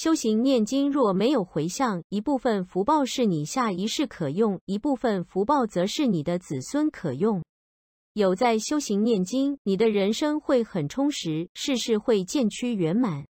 修行念经若没有回向，一部分福报是你下一世可用，一部分福报则是你的子孙可用。有在修行念经，你的人生会很充实，事事会渐趋圆满。